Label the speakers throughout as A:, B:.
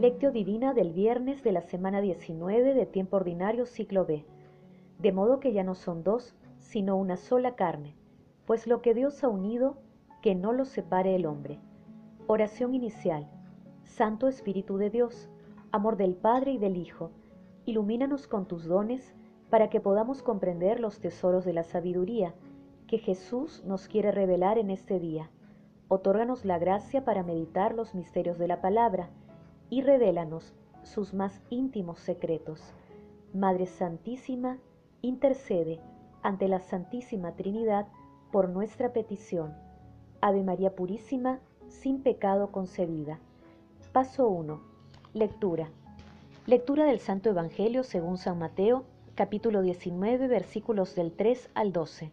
A: Lectio Divina del viernes de la semana 19 de tiempo ordinario ciclo B. De modo que ya no son dos, sino una sola carne, pues lo que Dios ha unido, que no lo separe el hombre. Oración inicial. Santo Espíritu de Dios, amor del Padre y del Hijo, ilumínanos con tus dones para que podamos comprender los tesoros de la sabiduría que Jesús nos quiere revelar en este día. Otórganos la gracia para meditar los misterios de la palabra y revélanos sus más íntimos secretos. Madre Santísima, intercede ante la Santísima Trinidad por nuestra petición. Ave María Purísima, sin pecado concebida. Paso 1. Lectura. Lectura del Santo Evangelio según San Mateo, capítulo 19, versículos del 3 al 12.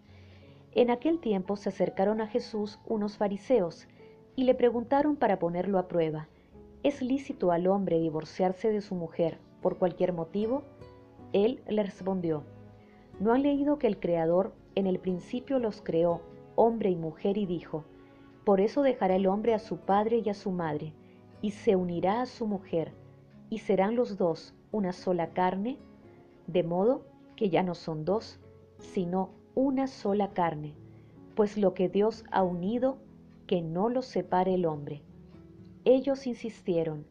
A: En aquel tiempo se acercaron a Jesús unos fariseos y le preguntaron para ponerlo a prueba ¿Es lícito al hombre divorciarse de su mujer por cualquier motivo? Él le respondió, ¿no han leído que el Creador en el principio los creó, hombre y mujer, y dijo, por eso dejará el hombre a su padre y a su madre, y se unirá a su mujer, y serán los dos una sola carne? De modo que ya no son dos, sino una sola carne, pues lo que Dios ha unido, que no lo separe el hombre. Ellos insistieron,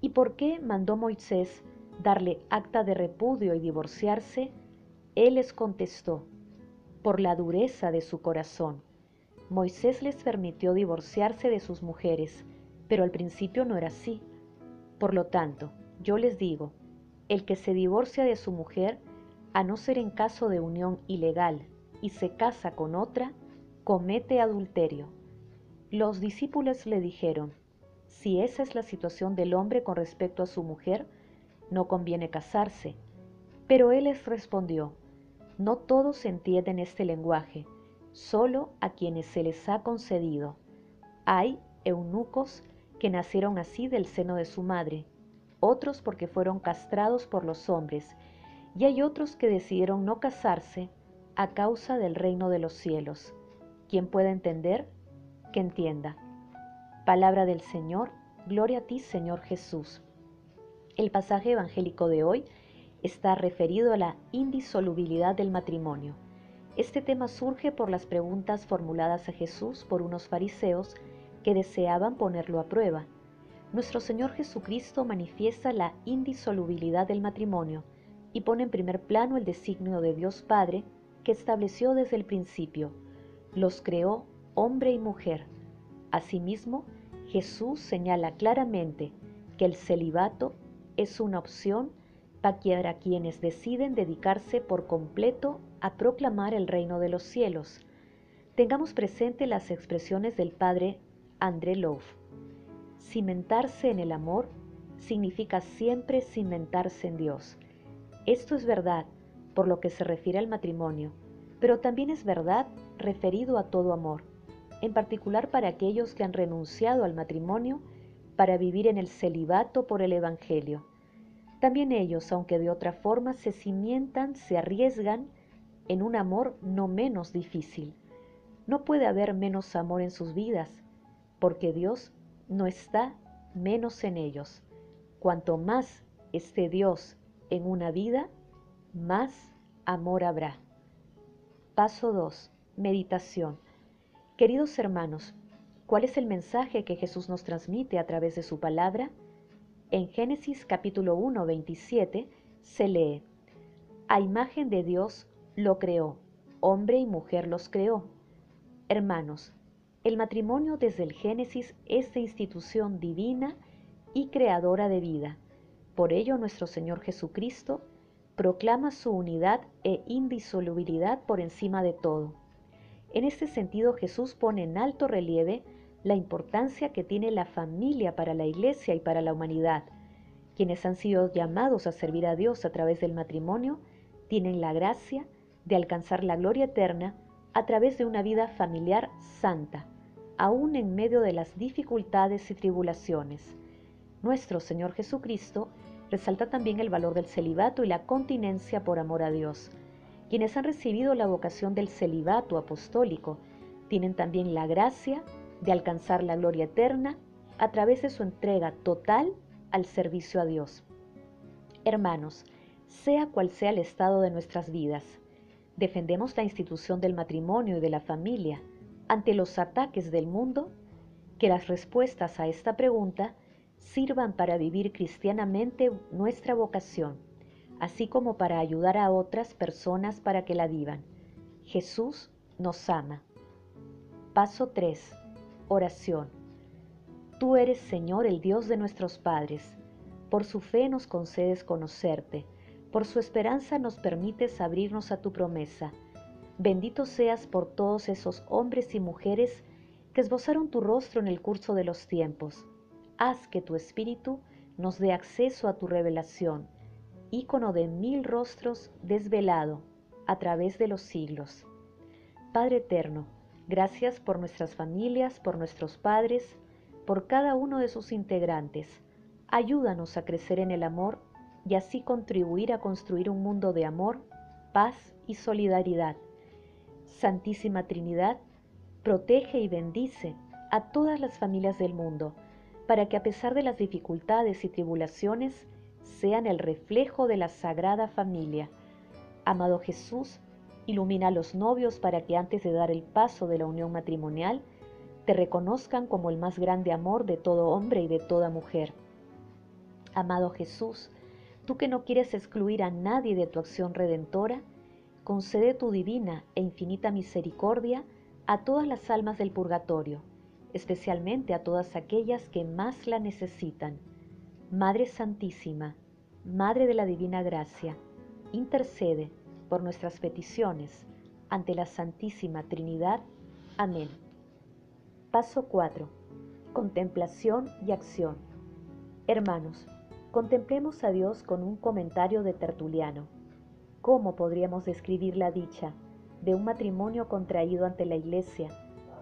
A: ¿y por qué mandó Moisés darle acta de repudio y divorciarse? Él les contestó, por la dureza de su corazón. Moisés les permitió divorciarse de sus mujeres, pero al principio no era así. Por lo tanto, yo les digo, el que se divorcia de su mujer, a no ser en caso de unión ilegal, y se casa con otra, comete adulterio. Los discípulos le dijeron, si esa es la situación del hombre con respecto a su mujer, no conviene casarse. Pero él les respondió, no todos entienden este lenguaje, solo a quienes se les ha concedido. Hay eunucos que nacieron así del seno de su madre, otros porque fueron castrados por los hombres, y hay otros que decidieron no casarse a causa del reino de los cielos. Quien pueda entender, que entienda. Palabra del Señor, gloria a ti Señor Jesús. El pasaje evangélico de hoy está referido a la indisolubilidad del matrimonio. Este tema surge por las preguntas formuladas a Jesús por unos fariseos que deseaban ponerlo a prueba. Nuestro Señor Jesucristo manifiesta la indisolubilidad del matrimonio y pone en primer plano el designio de Dios Padre que estableció desde el principio. Los creó hombre y mujer. Asimismo, Jesús señala claramente que el celibato es una opción para quienes deciden dedicarse por completo a proclamar el reino de los cielos. Tengamos presente las expresiones del padre André Love. Cimentarse en el amor significa siempre cimentarse en Dios. Esto es verdad por lo que se refiere al matrimonio, pero también es verdad referido a todo amor en particular para aquellos que han renunciado al matrimonio para vivir en el celibato por el Evangelio. También ellos, aunque de otra forma, se cimientan, se arriesgan en un amor no menos difícil. No puede haber menos amor en sus vidas, porque Dios no está menos en ellos. Cuanto más esté Dios en una vida, más amor habrá. Paso 2. Meditación. Queridos hermanos, ¿cuál es el mensaje que Jesús nos transmite a través de su palabra? En Génesis capítulo 1, 27 se lee, A imagen de Dios lo creó, hombre y mujer los creó. Hermanos, el matrimonio desde el Génesis es de institución divina y creadora de vida. Por ello nuestro Señor Jesucristo proclama su unidad e indisolubilidad por encima de todo. En este sentido, Jesús pone en alto relieve la importancia que tiene la familia para la iglesia y para la humanidad. Quienes han sido llamados a servir a Dios a través del matrimonio tienen la gracia de alcanzar la gloria eterna a través de una vida familiar santa, aún en medio de las dificultades y tribulaciones. Nuestro Señor Jesucristo resalta también el valor del celibato y la continencia por amor a Dios. Quienes han recibido la vocación del celibato apostólico tienen también la gracia de alcanzar la gloria eterna a través de su entrega total al servicio a Dios. Hermanos, sea cual sea el estado de nuestras vidas, defendemos la institución del matrimonio y de la familia ante los ataques del mundo, que las respuestas a esta pregunta sirvan para vivir cristianamente nuestra vocación, así como para ayudar a otras personas para que la vivan. Jesús nos ama. Paso 3. Oración. Tú eres Señor el Dios de nuestros padres. Por su fe nos concedes conocerte. Por su esperanza nos permites abrirnos a tu promesa. Bendito seas por todos esos hombres y mujeres que esbozaron tu rostro en el curso de los tiempos. Haz que tu Espíritu nos dé acceso a tu revelación, ícono de mil rostros desvelado a través de los siglos. Padre eterno, gracias por nuestras familias, por nuestros padres, por cada uno de sus integrantes. Ayúdanos a crecer en el amor y así contribuir a construir un mundo de amor, paz y solidaridad. Santísima Trinidad, protege y bendice a todas las familias del mundo, para que a pesar de las dificultades y tribulaciones, sean el reflejo de la Sagrada Familia. Amado Jesús, ilumina a los novios para que antes de dar el paso de la unión matrimonial, te reconozcan como el más grande amor de todo hombre y de toda mujer. Amado Jesús, tú que no quieres excluir a nadie de tu acción redentora, concede tu divina e infinita misericordia a todas las almas del purgatorio, especialmente a todas aquellas que más la necesitan. Madre Santísima, Madre de la Divina Gracia, intercede por nuestras peticiones ante la Santísima Trinidad. Amén. Paso 4. Contemplación y acción. Hermanos, contemplemos a Dios con un comentario de Tertuliano. ¿Cómo podríamos describir la dicha de un matrimonio contraído ante la Iglesia,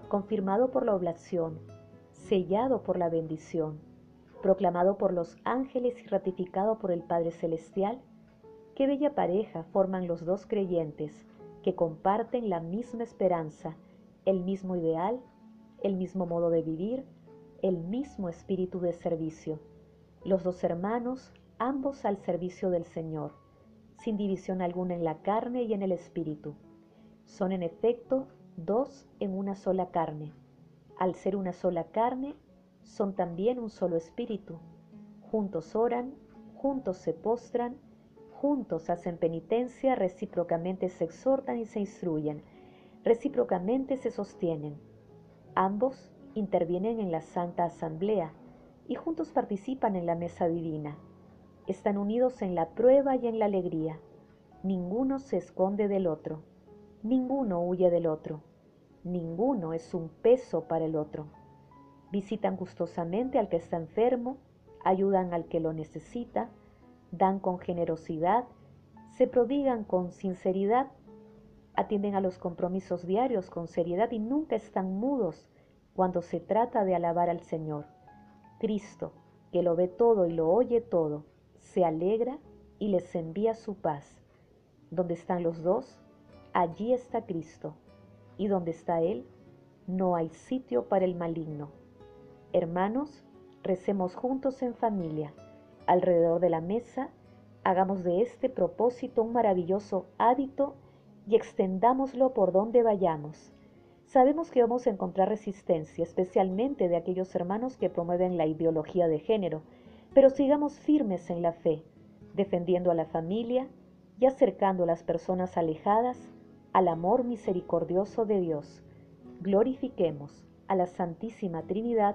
A: confirmado por la oblación, sellado por la bendición, proclamado por los ángeles y ratificado por el Padre Celestial? Qué bella pareja forman los dos creyentes que comparten la misma esperanza, el mismo ideal, el mismo modo de vivir, el mismo espíritu de servicio. Los dos hermanos, ambos al servicio del Señor, sin división alguna en la carne y en el espíritu. Son en efecto dos en una sola carne. Al ser una sola carne, son también un solo espíritu. Juntos oran, juntos se postran, juntos hacen penitencia, recíprocamente se exhortan y se instruyen, recíprocamente se sostienen. Ambos intervienen en la Santa Asamblea y juntos participan en la mesa divina. Están unidos en la prueba y en la alegría. Ninguno se esconde del otro, ninguno huye del otro, ninguno es un peso para el otro. Visitan gustosamente al que está enfermo, ayudan al que lo necesita, dan con generosidad, se prodigan con sinceridad, atienden a los compromisos diarios con seriedad y nunca están mudos cuando se trata de alabar al Señor. Cristo, que lo ve todo y lo oye todo, se alegra y les envía su paz. Donde están los dos, allí está Cristo, y donde está Él, no hay sitio para el maligno. Hermanos, recemos juntos en familia alrededor de la mesa, hagamos de este propósito un maravilloso hábito y extendámoslo por donde vayamos. Sabemos que vamos a encontrar resistencia, especialmente de aquellos hermanos que promueven la ideología de género, pero sigamos firmes en la fe, defendiendo a la familia y acercando a las personas alejadas al amor misericordioso de Dios. Glorifiquemos a la Santísima Trinidad